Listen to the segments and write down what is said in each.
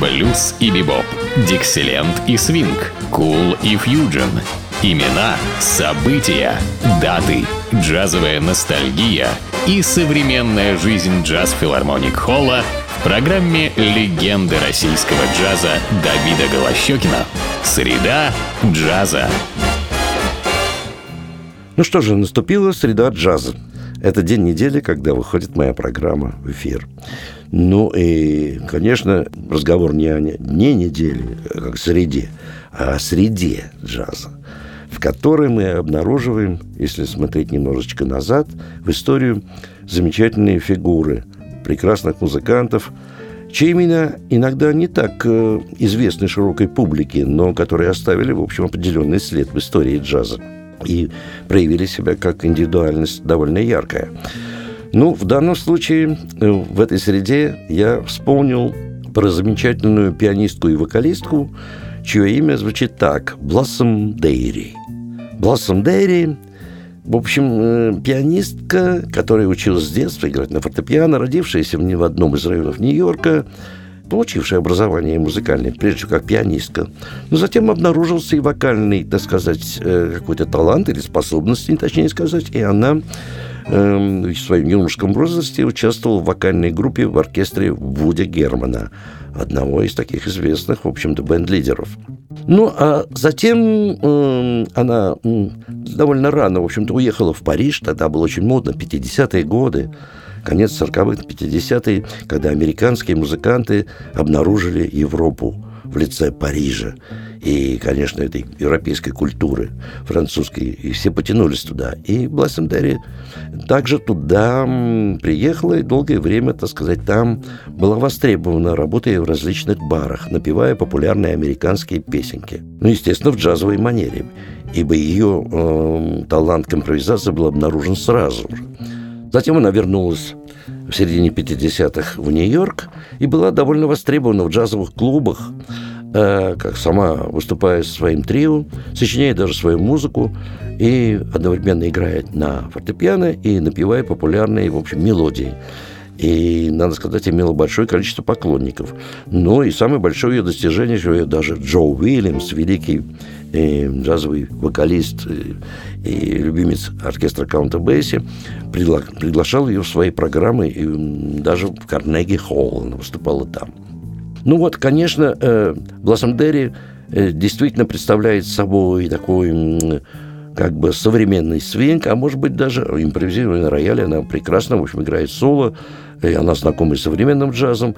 блюз и бибоп, дикселент и свинг, кул и фьюджен. Имена, события, даты, джазовая ностальгия и современная жизнь джаз-филармоник Холла в программе «Легенды российского джаза» Давида Голощекина. Среда джаза. Ну что же, наступила среда джаза. Это день недели, когда выходит моя программа в эфир. Ну и, конечно, разговор не о дне недели, как среде, а о среде джаза, в которой мы обнаруживаем, если смотреть немножечко назад, в историю замечательные фигуры прекрасных музыкантов, чьи имена иногда не так э, известны широкой публике, но которые оставили, в общем, определенный след в истории джаза и проявили себя как индивидуальность довольно яркая. Ну, в данном случае, э, в этой среде я вспомнил про замечательную пианистку и вокалистку, чье имя звучит так – Блоссом Дейри. Блоссом Дейри в общем, э, пианистка, которая училась с детства играть на фортепиано, родившаяся в одном из районов Нью-Йорка, получившая образование музыкальное, прежде всего как пианистка. Но затем обнаружился и вокальный, так сказать, э, какой-то талант или способность, точнее сказать, и она э, в своем юношеском возрасте участвовала в вокальной группе в оркестре Вуди Германа, одного из таких известных, в общем-то, бенд-лидеров. Ну, а затем э, она довольно рано, в общем-то, уехала в Париж, тогда было очень модно, 50-е годы, конец 40-х, 50-е, когда американские музыканты обнаружили Европу в лице Парижа и, конечно, этой европейской культуры французской, и все потянулись туда. И Блассендерри также туда приехала и долгое время, так сказать, там была востребована, работая в различных барах, напевая популярные американские песенки. Ну, естественно, в джазовой манере, ибо ее э, талант к импровизации был обнаружен сразу же. Затем она вернулась в середине 50-х в Нью-Йорк и была довольно востребована в джазовых клубах, Э, как сама выступая со своим трио, сочиняет даже свою музыку и одновременно играет на фортепиано и напевая популярные, в общем, мелодии. И, надо сказать, имела большое количество поклонников. Но и самое большое ее достижение, что даже Джо Уильямс, великий э, джазовый вокалист э, и любимец оркестра Каунта Бейси, пригла- приглашал ее в свои программы, и даже в Карнеги Холл она выступала там. Ну вот, конечно, э, Блоссом Дерри э, действительно представляет собой такой как бы современный свинг, а может быть даже импровизированный рояль. Она прекрасно, в общем, играет соло, и она знакома с современным джазом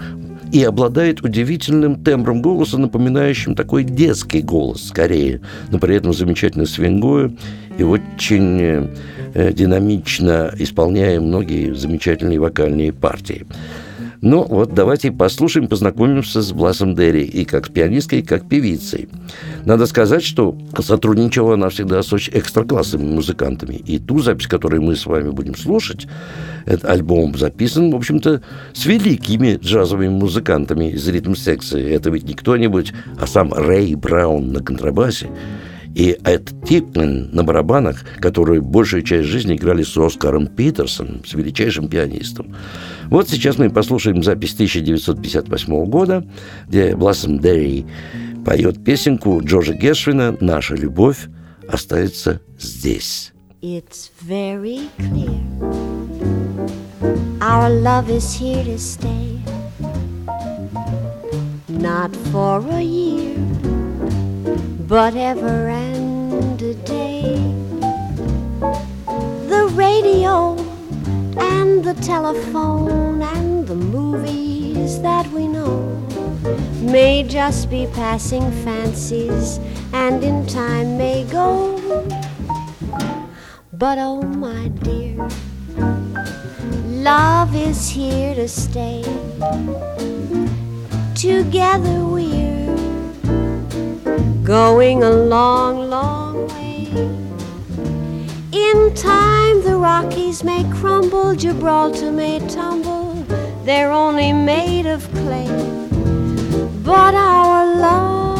и обладает удивительным тембром голоса, напоминающим такой детский голос скорее, но при этом замечательно свингуя и очень э, динамично исполняя многие замечательные вокальные партии. Ну, вот давайте послушаем, познакомимся с Блассом Дерри и как пианисткой, и как певицей. Надо сказать, что сотрудничала она всегда с очень экстраклассовыми музыкантами. И ту запись, которую мы с вами будем слушать, этот альбом записан, в общем-то, с великими джазовыми музыкантами из ритм-секции. Это ведь не кто-нибудь, а сам Рэй Браун на контрабасе и Эд Типмен на барабанах, которые большую часть жизни играли с Оскаром Питерсоном, с величайшим пианистом. Вот сейчас мы послушаем запись 1958 года, где Блассом Дерри поет песенку Джорджа Гершвина «Наша любовь остается здесь». It's very clear Our love is here to stay Not for a year but ever and a day. The radio and the telephone and the movies that we know may just be passing fancies and in time may go. But oh, my dear, love is here to stay. Together we're going a long, long way. In time, the Rockies may crumble, Gibraltar may tumble, they're only made of clay. But our love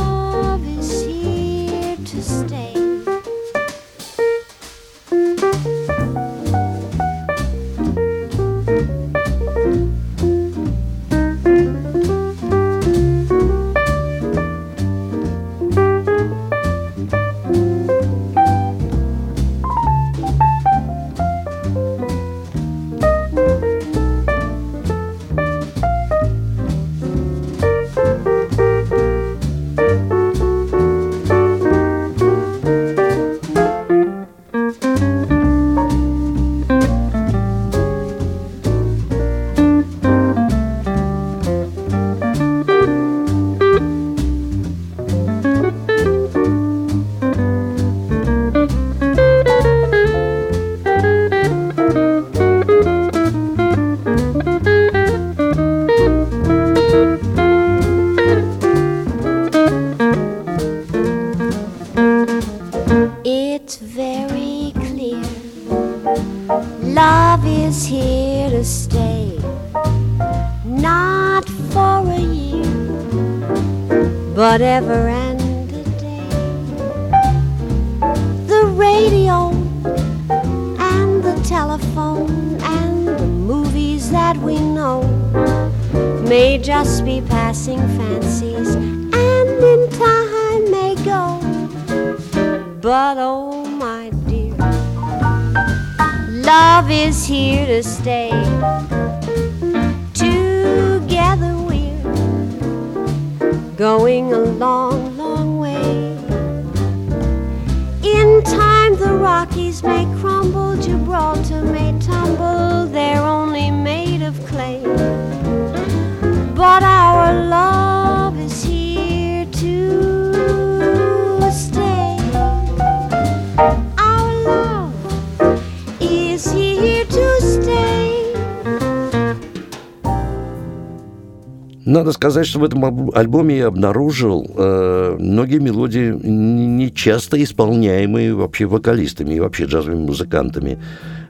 Надо сказать, что в этом альб- альбоме я обнаружил э, многие мелодии, не часто исполняемые вообще вокалистами и вообще джазовыми музыкантами.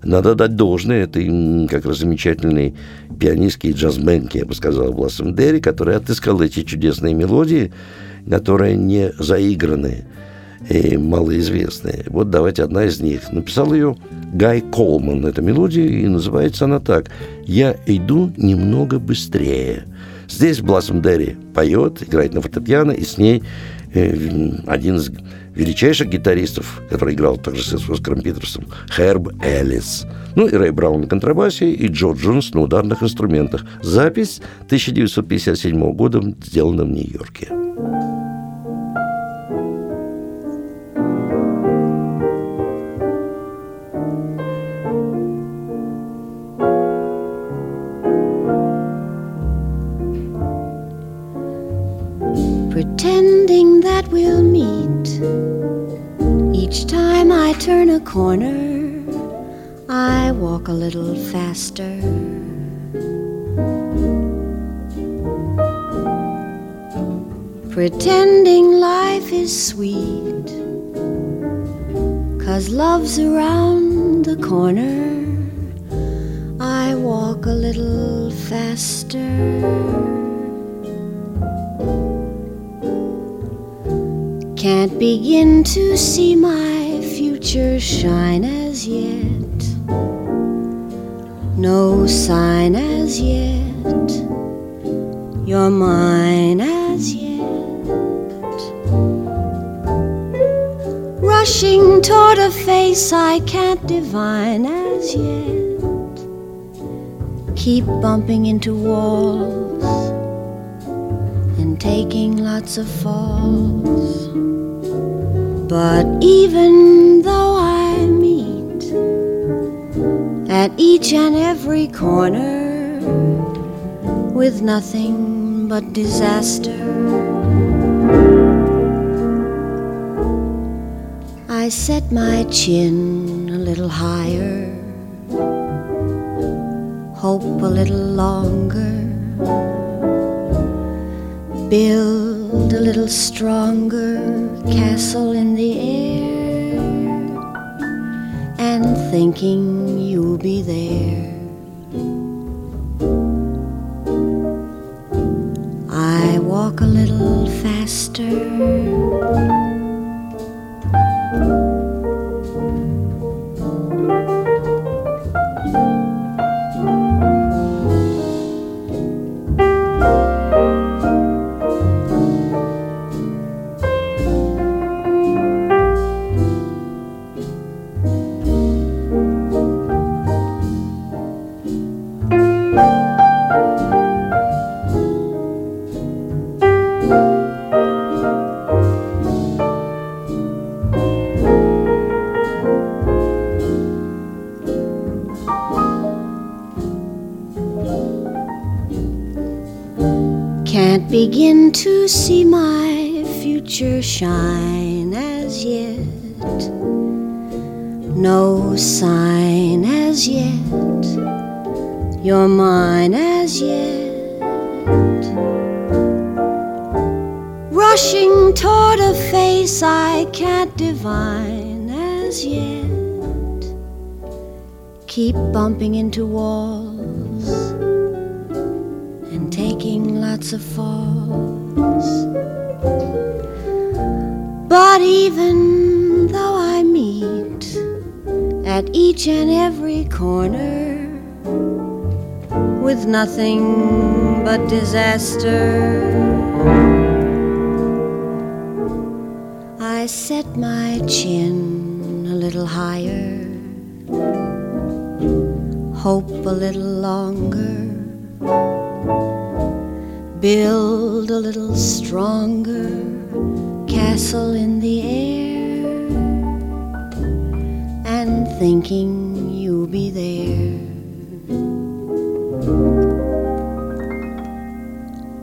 Надо дать должное этой как раз замечательной пианистке и джазменке, я бы сказал, Блассом Дерри, которая отыскала эти чудесные мелодии, которые не заиграны и малоизвестные. Вот давайте одна из них. Написал ее Гай Колман, эта мелодия, и называется она так «Я иду немного быстрее». Здесь Блассом Дерри поет, играет на фортепиано, и с ней э, один из величайших гитаристов, который играл также с Оскаром Питерсом, Херб Эллис. Ну и Рэй Браун на контрабасе, и Джо Джонс на ударных инструментах. Запись 1957 года, сделана в Нью-Йорке. Pretending that we'll meet. Each time I turn a corner, I walk a little faster. Pretending life is sweet, cause love's around the corner. I walk a little faster. Can't begin to see my future shine as yet. No sign as yet. You're mine as yet. Rushing toward a face I can't divine as yet. Keep bumping into walls and taking lots of falls. But even though I meet at each and every corner with nothing but disaster, I set my chin a little higher, hope a little longer build a little stronger castle in the air and thinking you'll be there. I walk a little faster. I can't divine as yet. Keep bumping into walls and taking lots of falls. But even though I meet at each and every corner with nothing but disaster. Set my chin a little higher, hope a little longer, build a little stronger castle in the air, and thinking you'll be there.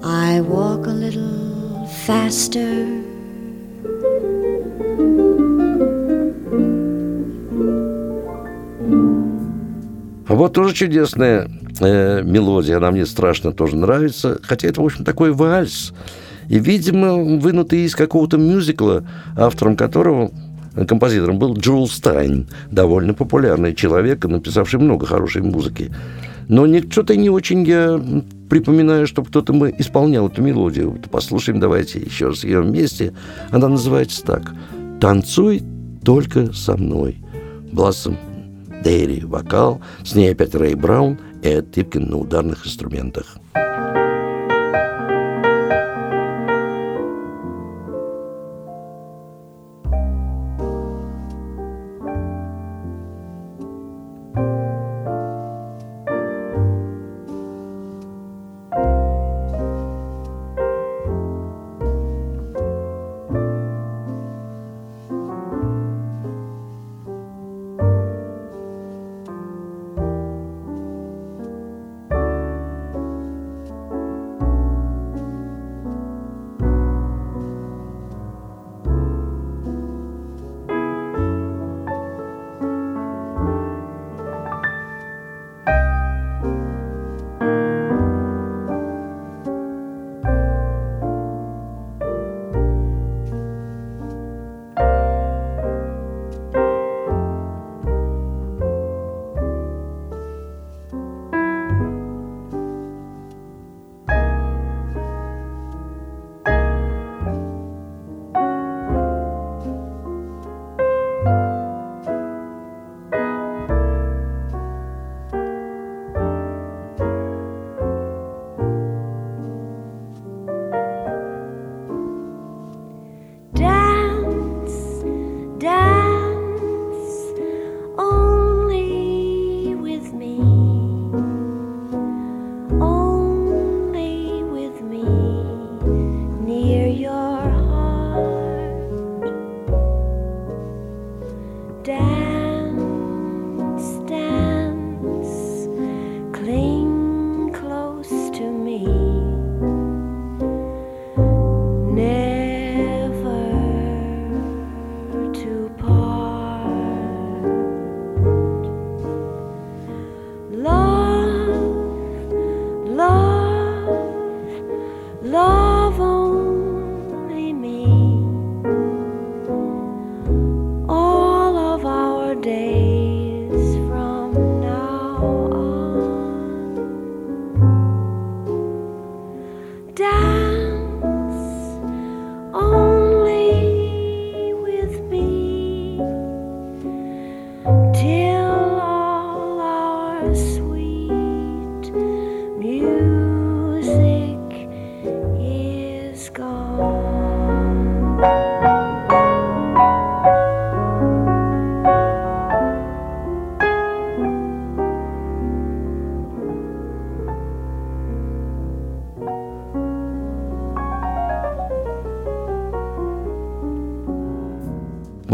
I walk a little faster. Вот тоже чудесная э, мелодия, она мне страшно тоже нравится, хотя это, в общем, такой вальс. И, видимо, вынутый из какого-то мюзикла, автором которого композитором был Джул Стайн, довольно популярный человек, написавший много хорошей музыки. Но что-то не очень я припоминаю, чтобы кто-то мы исполнял эту мелодию. Послушаем давайте еще раз ее вместе. Она называется так. «Танцуй только со мной». Блассом Дейри вокал, с ней опять Рэй Браун и Типкин на ударных инструментах.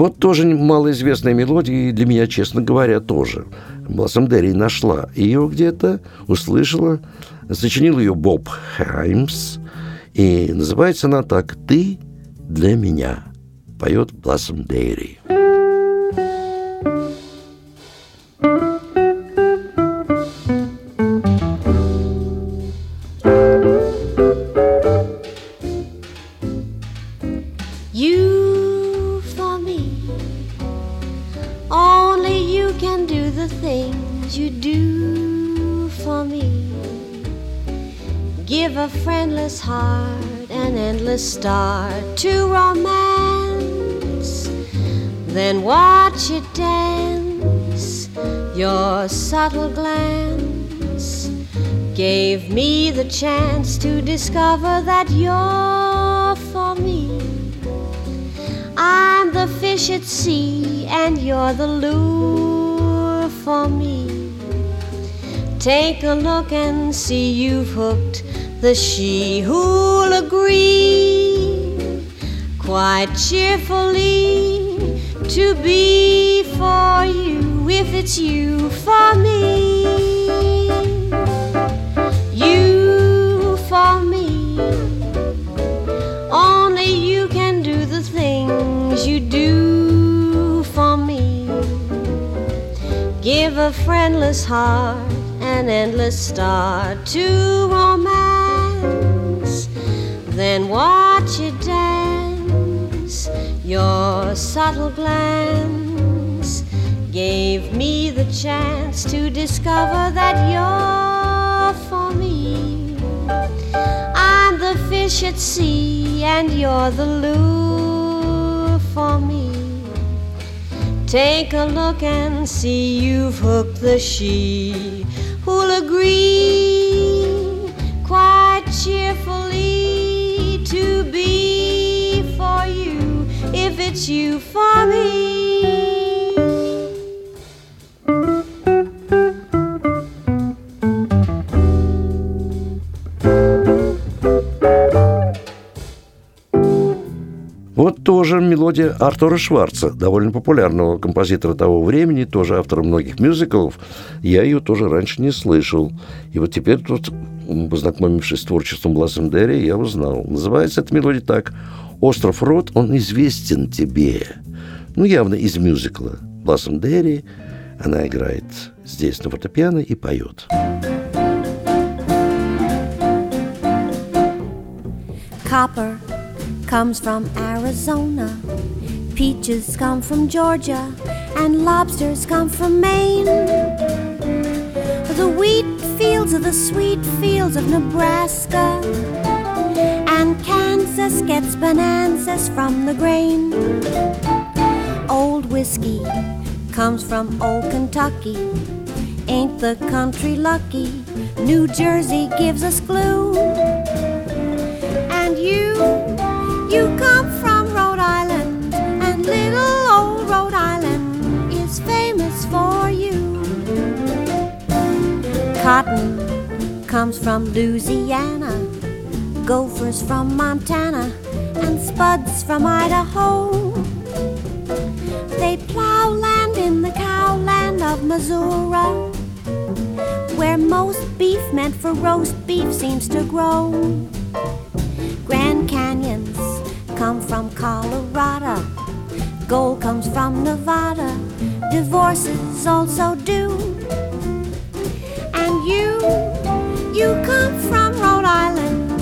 Вот тоже малоизвестная мелодия, и для меня, честно говоря, тоже. Блоссом Дерри нашла ее где-то, услышала, сочинил ее Боб Хаймс, и называется она так «Ты для меня», поет Блоссом Дерри. friendless discover that you're for me. I'm the fish at sea, and you're the lure for me. Take a look and see you've hooked the she who'll agree quite cheerfully to be for you if it's you for heart an endless start to romance. Then watch it dance. Your subtle glance gave me the chance to discover that you're for me. I'm the fish at sea, and you're the lure for me. Take a look and see you've hooked the she who'll agree quite cheerfully to be for you if it's you for me. Мелодия Артура Шварца, довольно популярного композитора того времени, тоже автора многих мюзиклов. Я ее тоже раньше не слышал. И вот теперь тут, познакомившись с творчеством Блассендерри, я узнал. Называется эта мелодия так «Остров Рот, он известен тебе». Ну, явно из мюзикла Блассендерри. Она играет здесь на фортепиано и поет. Copper comes from Arizona. Peaches come from Georgia, and lobsters come from Maine. The wheat fields are the sweet fields of Nebraska, and Kansas gets bonanzas from the grain. Old whiskey comes from old Kentucky. Ain't the country lucky? New Jersey gives us glue. And you you come from Rhode Island, and little old Rhode Island is famous for you. Cotton comes from Louisiana, gophers from Montana, and spuds from Idaho. They plow land in the cowland of Missouri, where most beef meant for roast beef seems to grow. Grand Canyons come from Colorado. Gold comes from Nevada. Divorces also do. And you, you come from Rhode Island.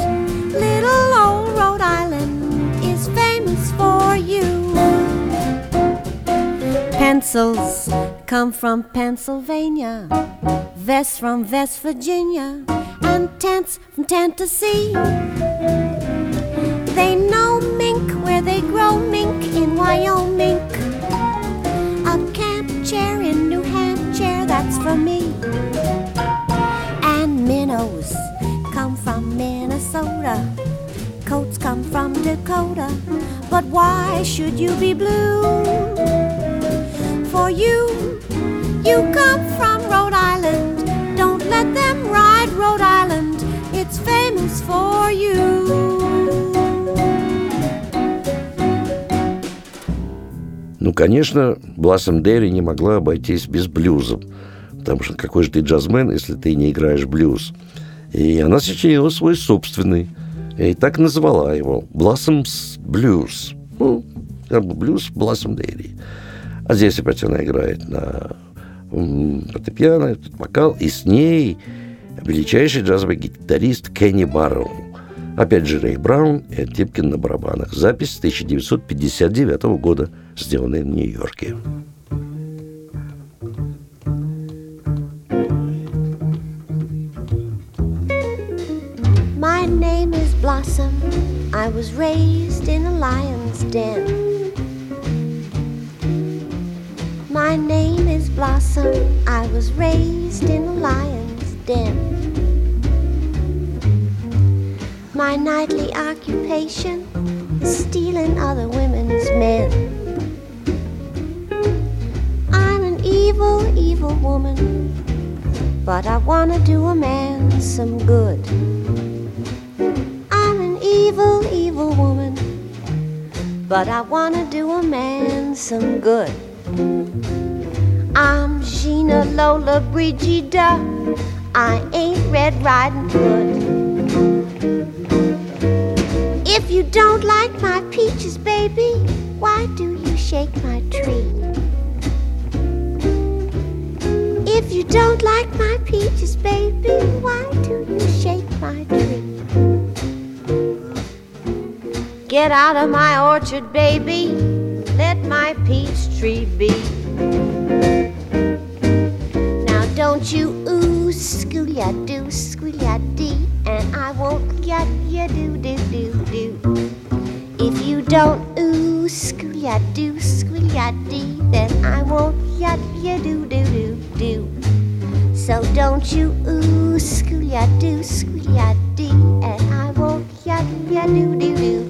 Little old Rhode Island is famous for you. Pencils come from Pennsylvania. Vests from West Virginia. And tents from Tennessee. Where they grow mink in Wyoming. A camp chair in New Hampshire, that's for me. And minnows come from Minnesota. Coats come from Dakota. But why should you be blue? For you, you come from Rhode Island. Don't let them ride Rhode Island. It's famous for you. Ну, конечно, Блассом Дерри не могла обойтись без блюза. Потому что какой же ты джазмен, если ты не играешь блюз? И она сочинила свой собственный. И так назвала его Blossoms Blues. Ну, как бы блюз Блассом Дерри. А здесь опять она играет на фортепиано, вокал, и с ней величайший джазовый гитарист Кенни Барроу. Опять же Рэй Браун и Типкин на барабанах. Запись 1959 года, сделанная в Нью-Йорке. My name is Blossom. I was raised in a lion's den. My name is Blossom. I was raised in a lion's den. My nightly occupation is stealing other women's men. I'm an evil, evil woman, but I wanna do a man some good. I'm an evil, evil woman, but I wanna do a man some good. I'm Gina Lollobrigida. I ain't Red Riding Hood. If you don't like my peaches, baby, why do you shake my tree? If you don't like my peaches, baby, why do you shake my tree? Get out of my orchard, baby. Let my peach tree be. Now don't you ooh, schoolia do, schoolia dee, and I won't yat ya do do do don't ooh, schoolia do, schoolia dee, then I won't yat ya do do do do. So don't you ooh, schoolia do, schoolia dee, and I won't yat ya do do do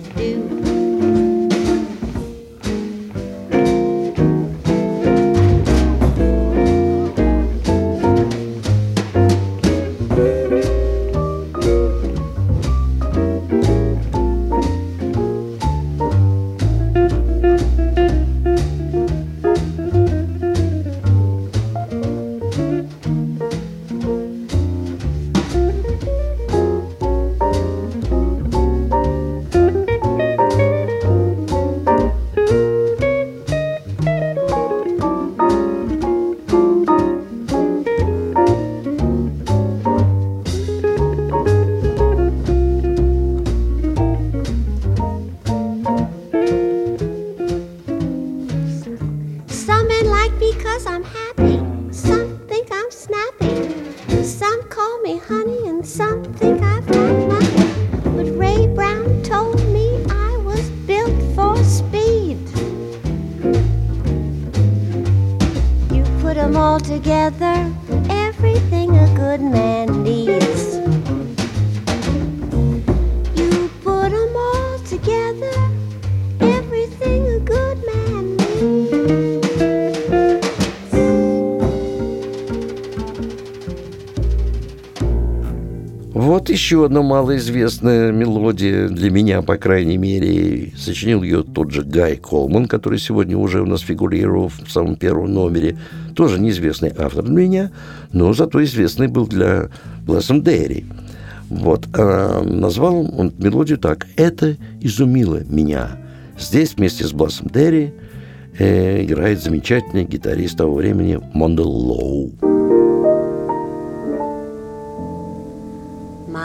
еще одна малоизвестная мелодия, для меня, по крайней мере. Сочинил ее тот же Гай Колман, который сегодня уже у нас фигурировал в самом первом номере. Тоже неизвестный автор для меня, но зато известный был для Блэссом Дерри. Вот. А назвал он мелодию так. «Это изумило меня». Здесь вместе с Блассом Дерри э, играет замечательный гитарист того времени Мондел Лоу.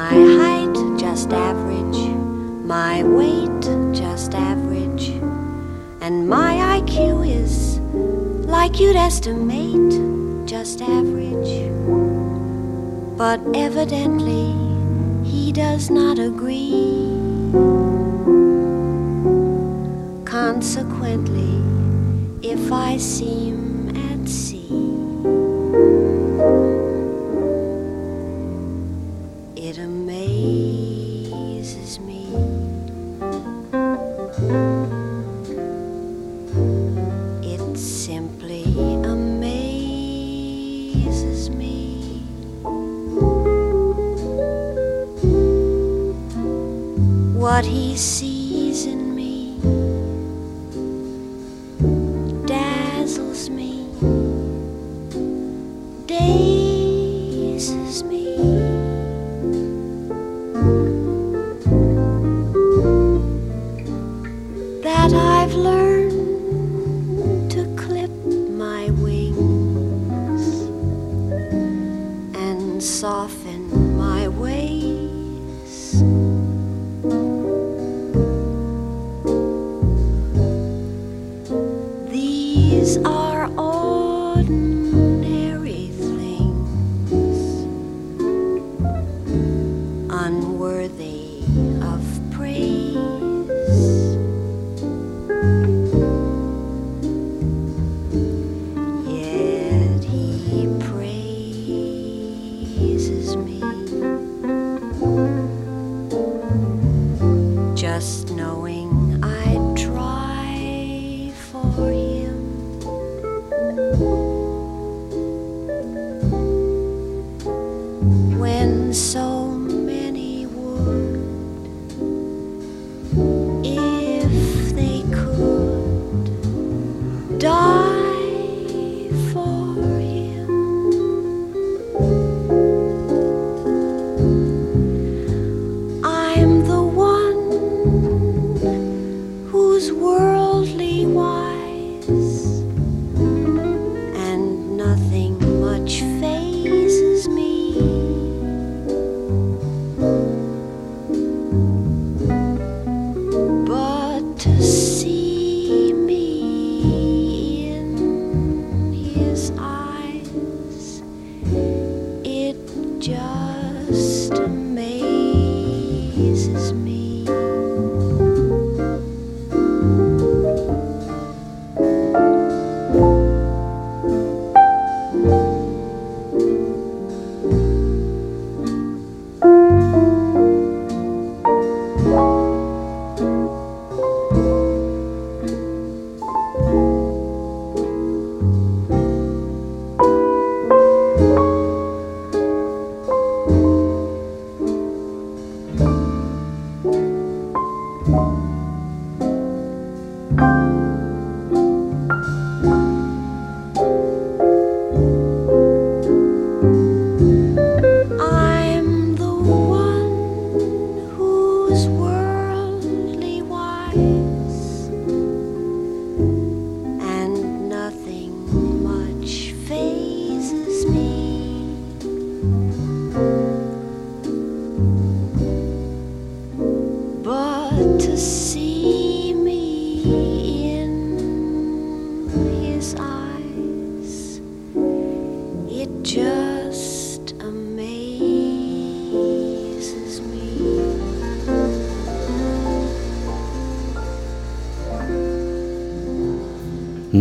My height just average, my weight just average, and my IQ is like you'd estimate just average. But evidently, he does not agree. Consequently, if I seem at sea, amazes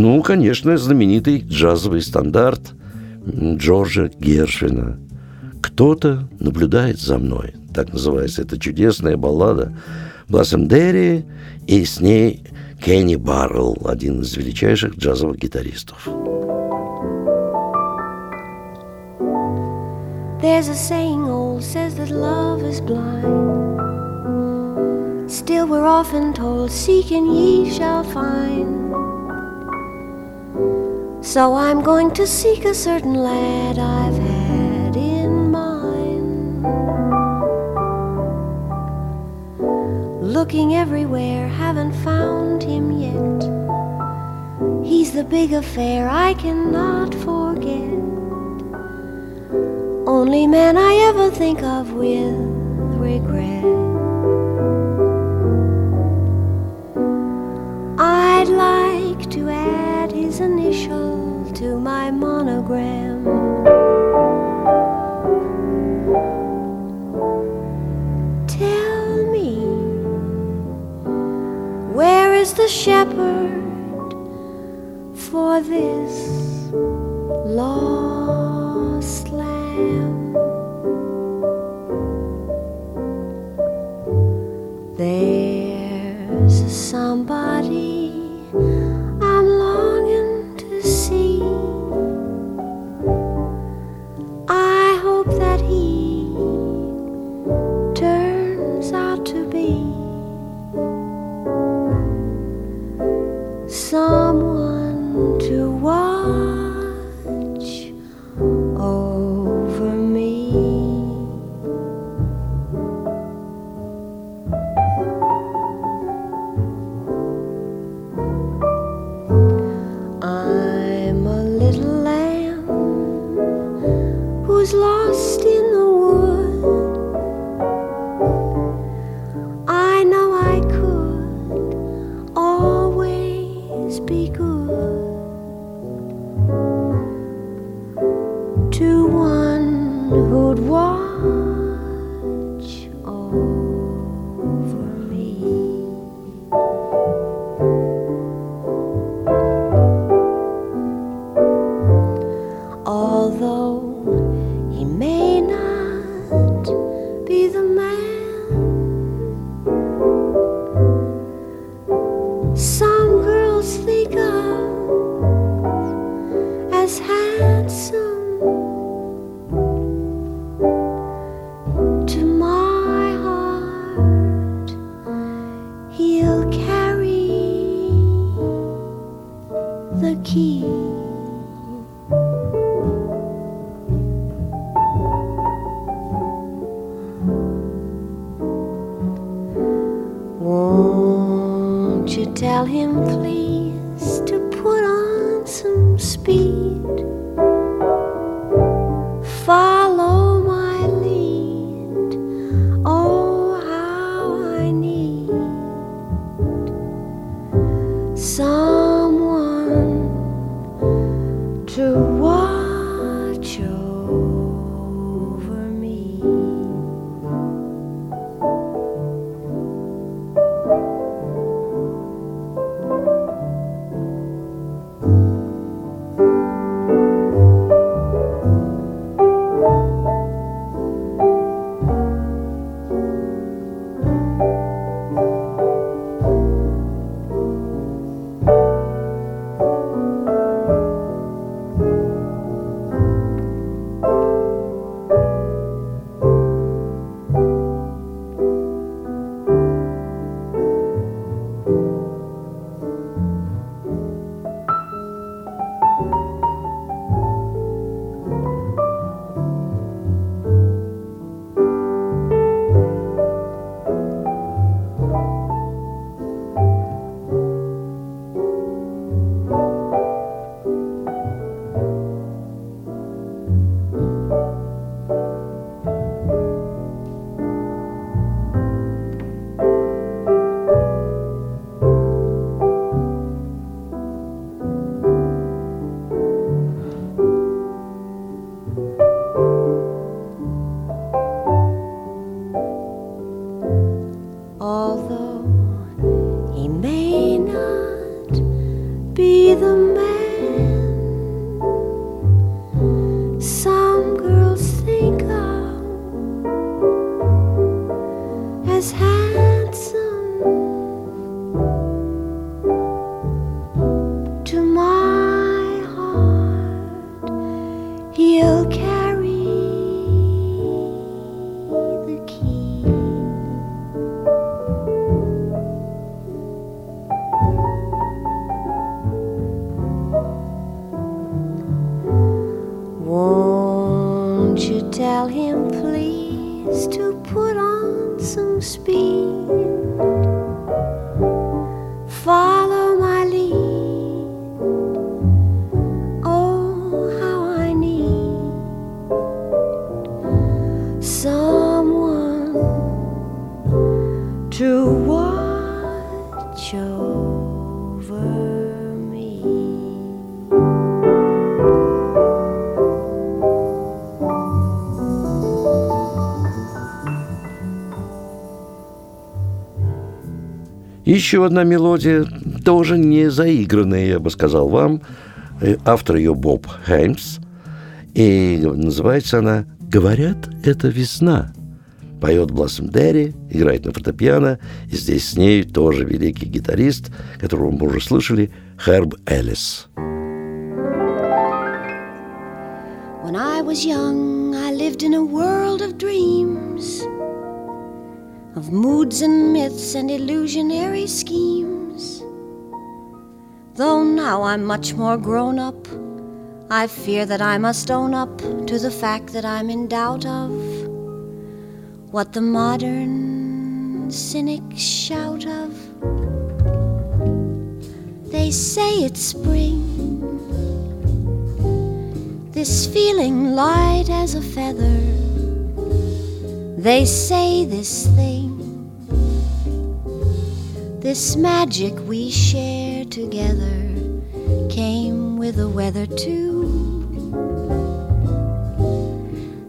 Ну, конечно, знаменитый джазовый стандарт Джорджа Гершвина. «Кто-то наблюдает за мной». Так называется эта чудесная баллада Блассом Дерри и с ней Кенни Баррелл, один из величайших джазовых гитаристов. There's a saying old says that love is blind. Still, we're often told, Seek and ye shall find. So I'm going to seek a certain lad I've had in mind. Looking everywhere, haven't found him yet. He's the big affair I cannot forget. Only man I ever think of with regret. His initial to my monogram. Tell me, where is the shepherd for this lost lamb? There's somebody tell him, please, Еще одна мелодия, тоже не заигранная, я бы сказал вам. Э, Автор ее Боб Хеймс. И называется она «Говорят, это весна». Поет Блассом Дерри, играет на фортепиано. И здесь с ней тоже великий гитарист, которого мы уже слышали, Херб Эллис. When I was young, I lived in a world of dreams, of moods and myths and illusionary schemes. Though now I'm much more grown up, I fear that I must own up to the fact that I'm in doubt of what the modern cynics shout of. They say it's spring. This feeling light as a feather. They say this thing, this magic we share together, came with the weather too.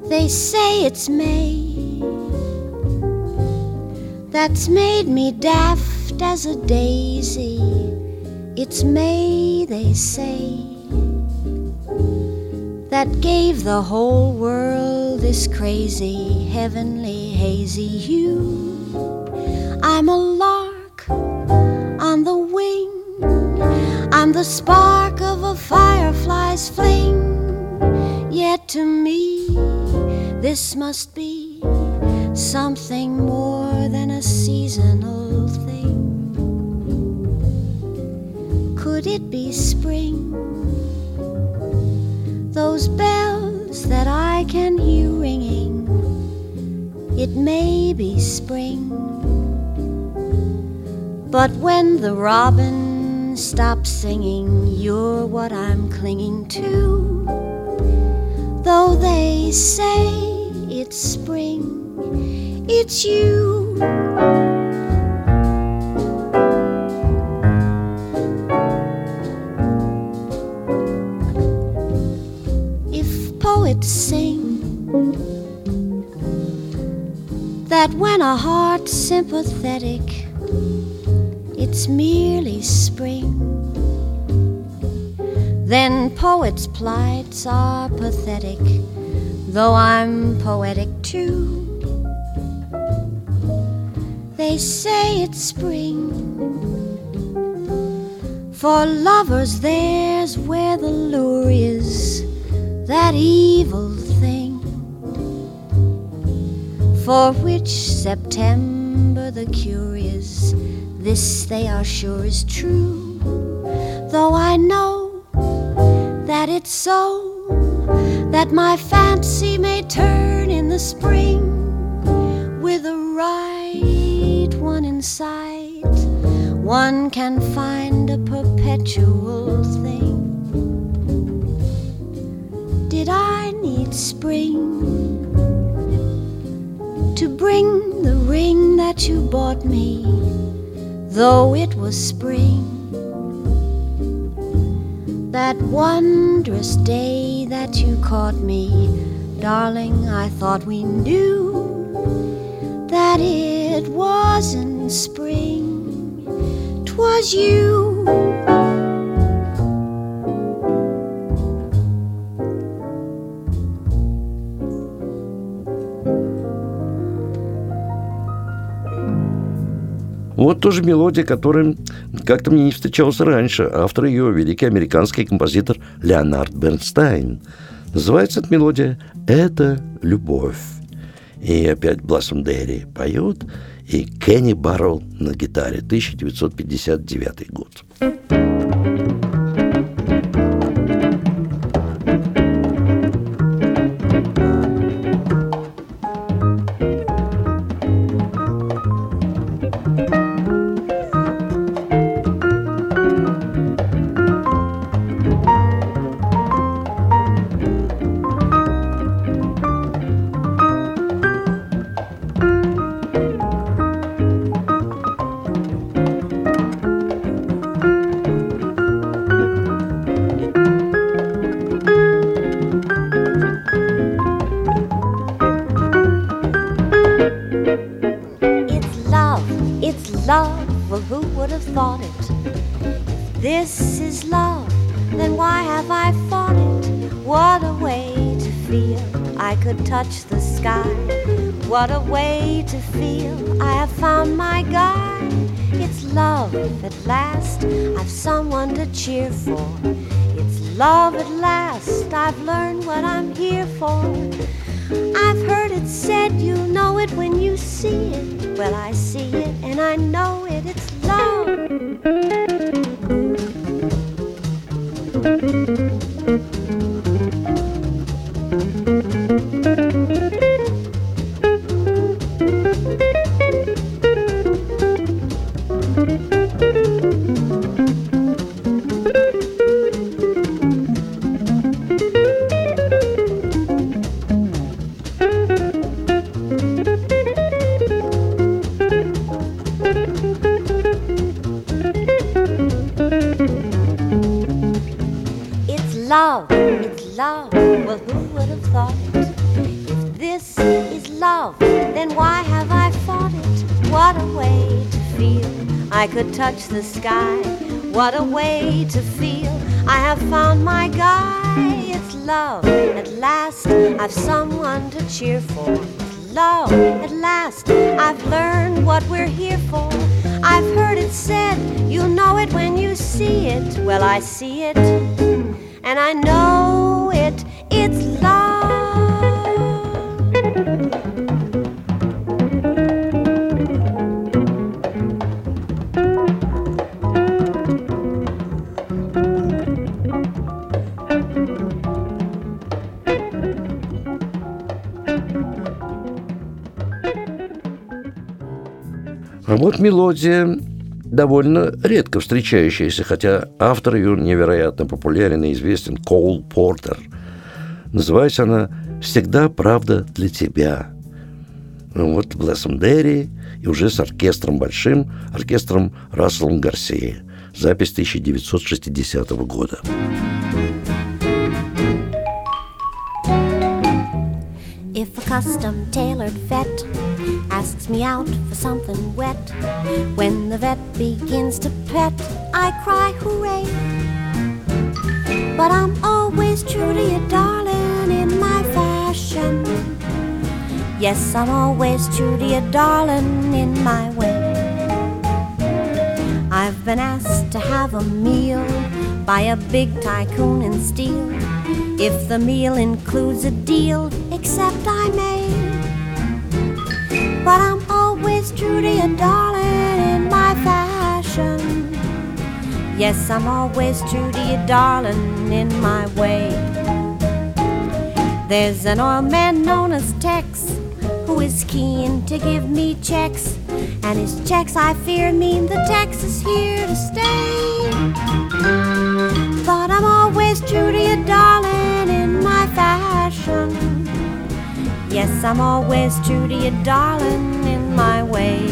They say it's May. That's made me daft as a daisy. It's May, they say that gave the whole world this crazy, heavenly, hazy hue. I'm a lark on the wing, I'm the spark of a firefly's fling. Yet to me, this must be something more than a seasonal thing. Could it be spring? Those bells that I can hear ringing. It may be spring, but when the robin stops singing, you're what I'm clinging to. Though they say it's spring, it's you. A heart's sympathetic, it's merely spring. Then poets' plights are pathetic, though I'm poetic too. They say it's spring. For lovers, there's where the lure is that evil for which September the curious. This they are sure is true, though I know that it's so that my fancy may turn in the spring with the right one in sight. One can find a perpetual thing. Did I need spring to bring the ring that you bought me, though it was spring? That wondrous day that you caught me, darling, I thought we knew that it wasn't spring, 'twas you. Вот тоже мелодия, которая как-то мне не встречалась раньше. Автор ее – великий американский композитор Леонард Бернстайн. Называется эта мелодия «Это любовь». И опять Блассом Дерри поет, и Кенни Баррелл на гитаре, 1959 год. Love at last, I've someone to cheer for. It's love at last, I've learned what I'm here for. I've heard it said you know it when you see it. Well, I see it and I know it, it's love. To feel. А вот мелодия довольно редко встречающаяся, хотя автор ее невероятно популярен и известен, Коул Портер. Называется она «Всегда правда для тебя». Ну, вот Блессом Дерри и уже с оркестром большим, оркестром Расселом Гарсия. Запись 1960 года. Custom tailored vet asks me out for something wet. When the vet begins to pet, I cry hooray. But I'm always true to you, darling, in my fashion. Yes, I'm always true to you, darling, in my way. I've been asked to have a meal by a big tycoon in steel. If the meal includes a deal, except I may. But I'm always true to you, darling, in my fashion. Yes, I'm always true to you, darling, in my way. There's an oil man known as Tex who is keen to give me checks. And his checks, I fear, mean the Tex is here to stay. But I'm always true to you, darling, fashion. Yes, I'm always true to you, darling, in my way.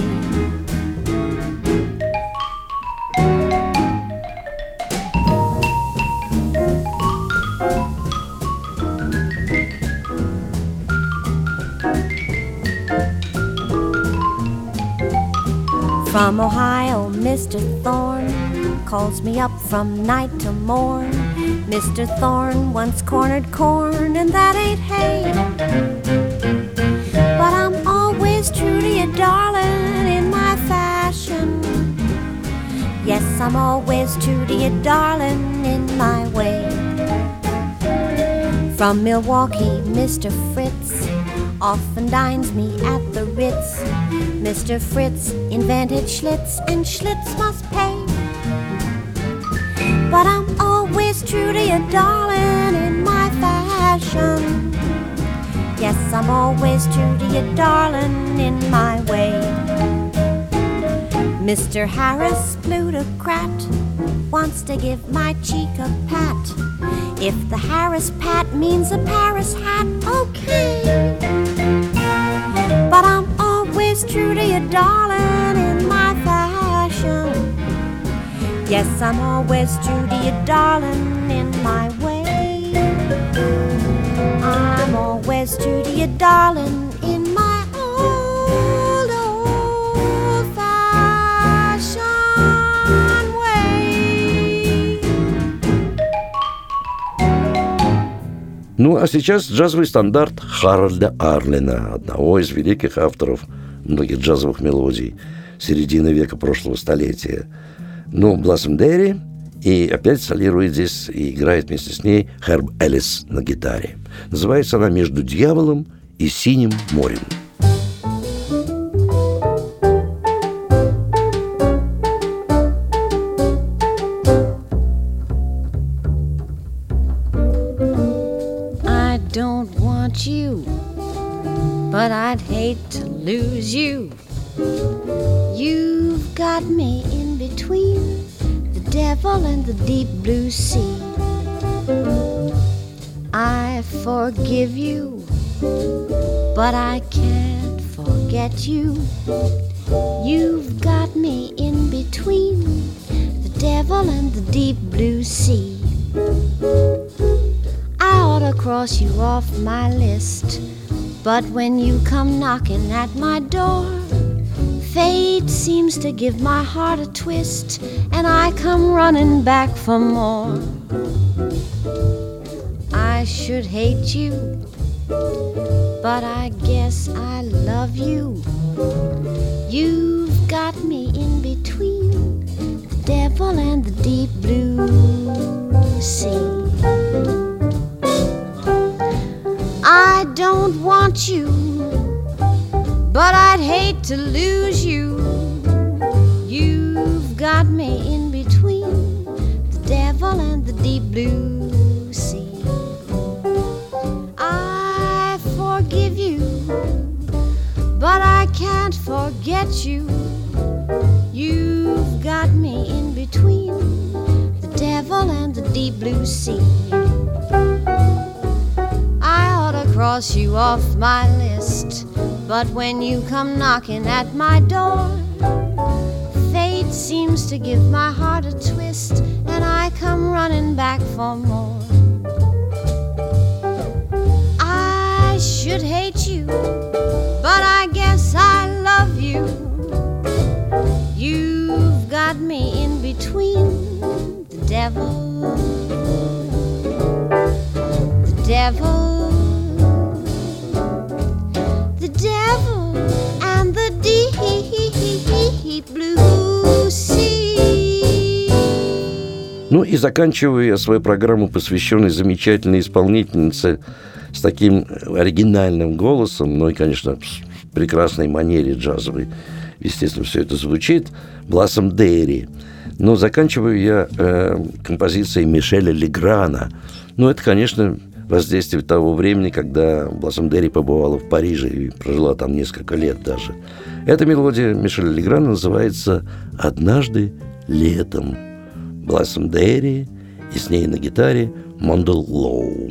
From Ohio, Mr. Thorne calls me up from night to morn. Mr. Thorne once cornered corn, and that ain't hay But I'm always true to you, darling, in my fashion. Yes, I'm always true to you, darling, in my way. From Milwaukee, Mr. Fritz often dines me at the Ritz. Mr. Fritz invented Schlitz, and Schlitz must pay. But I'm true to you, darling, in my fashion. Yes, I'm always true to you, darling, in my way. Mr. Harris, plutocrat, wants to give my cheek a pat. If the Harris pat means a Paris hat, okay. But I'm always true to you, darling, in my. Yes, I'm always true to you, darling, in my way. I'm always true to you, darling, in my old, old fashioned way. Ну, а сейчас джазовый стандарт Харальда Арлина, одного из великих авторов многих джазовых мелодий середины века прошлого столетия – ну, Блассом Дерри, и опять солирует здесь и играет вместе с ней Херб Эллис на гитаре. Называется она «Между дьяволом и синим морем». Deep blue sea. I forgive you, but I can't forget you. You've got me in between the devil and the deep blue sea. I ought to cross you off my list but when you come knocking at my door, fate seems to give my heart a twist, and I come running back for more. I should hate you, but I guess I love you. You've got me in between the devil and the deep blue sea. I don't want you, but I'd hate to lose you. You've got me in between the devil and the deep blue sea. I forgive you, but I can't forget you. You've got me in between the devil and the deep blue sea I oughta cross you off my list. But when you come knocking at my door, fate seems to give my heart a twist, and I come running back for more. I should hate you, but I guess I love you. You've got me in between the devil, the devil. Ну и заканчиваю я свою программу, посвященную замечательной исполнительнице с таким оригинальным голосом, ну и, конечно, в прекрасной манере джазовой. Естественно, все это звучит. Блассом Дейри. Но заканчиваю я э, композицией Мишеля Леграна. Ну, это, конечно, воздействие того времени, когда Блассом Дерри побывала в Париже и прожила там несколько лет даже. Эта мелодия Мишеля Леграна называется «Однажды летом». Блассом Дерри и с ней на гитаре Мондел Лоу.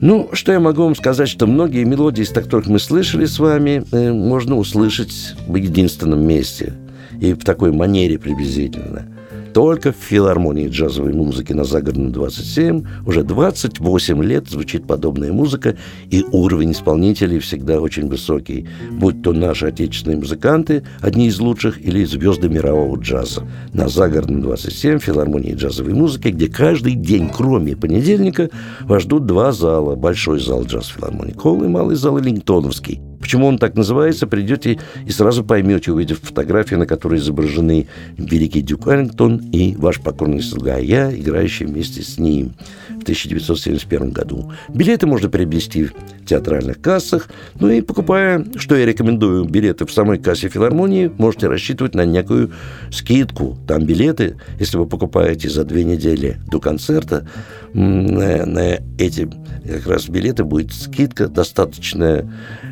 Ну, что я могу вам сказать, что многие мелодии, из которых мы слышали с вами, э, можно услышать в единственном месте и в такой манере приблизительно – только в филармонии джазовой музыки на Загородном 27 уже 28 лет звучит подобная музыка, и уровень исполнителей всегда очень высокий, будь то наши отечественные музыканты, одни из лучших, или звезды мирового джаза. На Загородном 27 филармонии джазовой музыки, где каждый день, кроме понедельника, вас ждут два зала. Большой зал джаз филармонии Кол и малый зал Эллингтоновский – Почему он так называется, придете и сразу поймете, увидев фотографии, на которой изображены великий Дюк Эллингтон и ваш покорный слуга, я, играющий вместе с ним в 1971 году. Билеты можно приобрести в театральных кассах, ну и покупая, что я рекомендую, билеты в самой кассе филармонии, можете рассчитывать на некую скидку. Там билеты, если вы покупаете за две недели до концерта, на, на эти как раз билеты будет скидка достаточно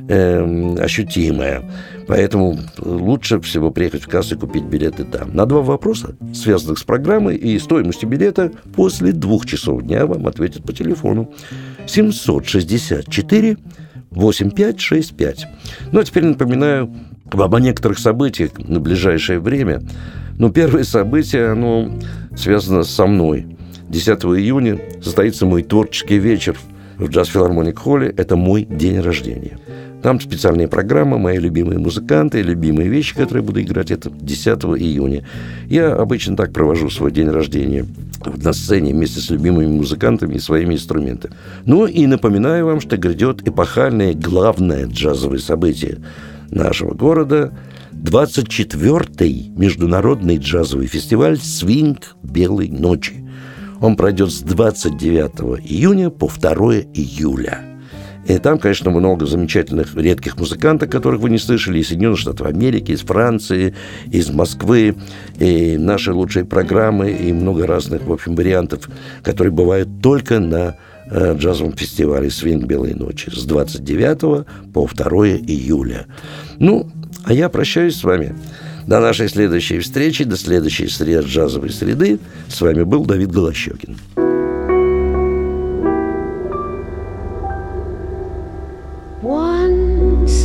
э, ощутимая. Поэтому лучше всего приехать в кассу и купить билеты там. На два вопроса, связанных с программой и стоимостью билета, после двух часов дня вам ответят по телефону 764 8565. Ну, а теперь напоминаю вам о некоторых событиях на ближайшее время. Ну, первое событие, оно связано со мной. 10 июня состоится мой творческий вечер в Джаз Филармоник Холле. Это мой день рождения. Там специальная программа, мои любимые музыканты, любимые вещи, которые буду играть, это 10 июня. Я обычно так провожу свой день рождения на сцене вместе с любимыми музыкантами и своими инструментами. Ну и напоминаю вам, что грядет эпохальное главное джазовое событие нашего города – 24-й международный джазовый фестиваль «Свинг Белой ночи». Он пройдет с 29 июня по 2 июля – и там, конечно, много замечательных, редких музыкантов, которых вы не слышали, из Соединенных Штатов Америки, из Франции, из Москвы, и наши лучшие программы, и много разных, в общем, вариантов, которые бывают только на э, джазовом фестивале «Свинг Белой ночи» с 29 по 2 июля. Ну, а я прощаюсь с вами. До нашей следующей встречи, до следующей среды джазовой среды. С вами был Давид Голощекин.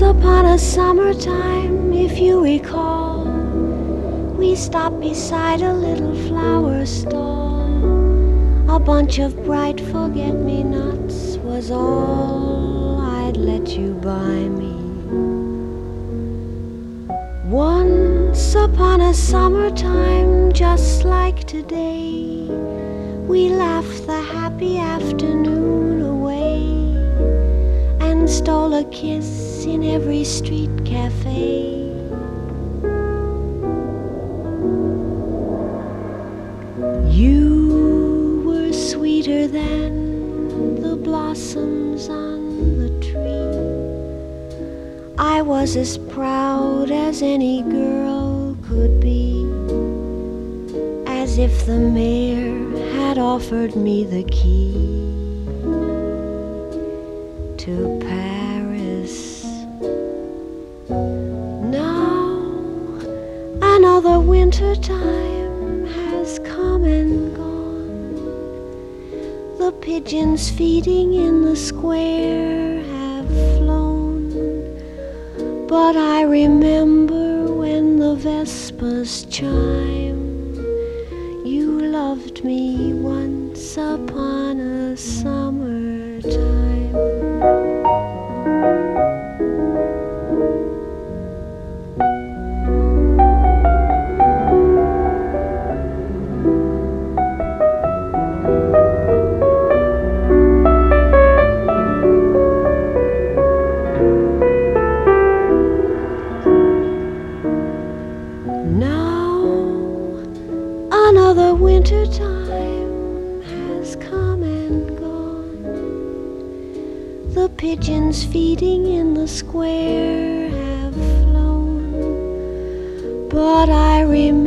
Upon a summertime, if you recall, we stopped beside a little flower stall. A bunch of bright forget me nots was all I'd let you buy me. Once upon a summertime, just like today, we laughed the happy afternoon away stole a kiss in every street cafe. You were sweeter than the blossoms on the tree. I was as proud as any girl could be, as if the mayor had offered me the key to Paris. Now another winter time has come and gone. The pigeons feeding in the square have flown. But I remember when the vespers chime. You loved me once upon a summer pigeons feeding in the square have flown, but I remember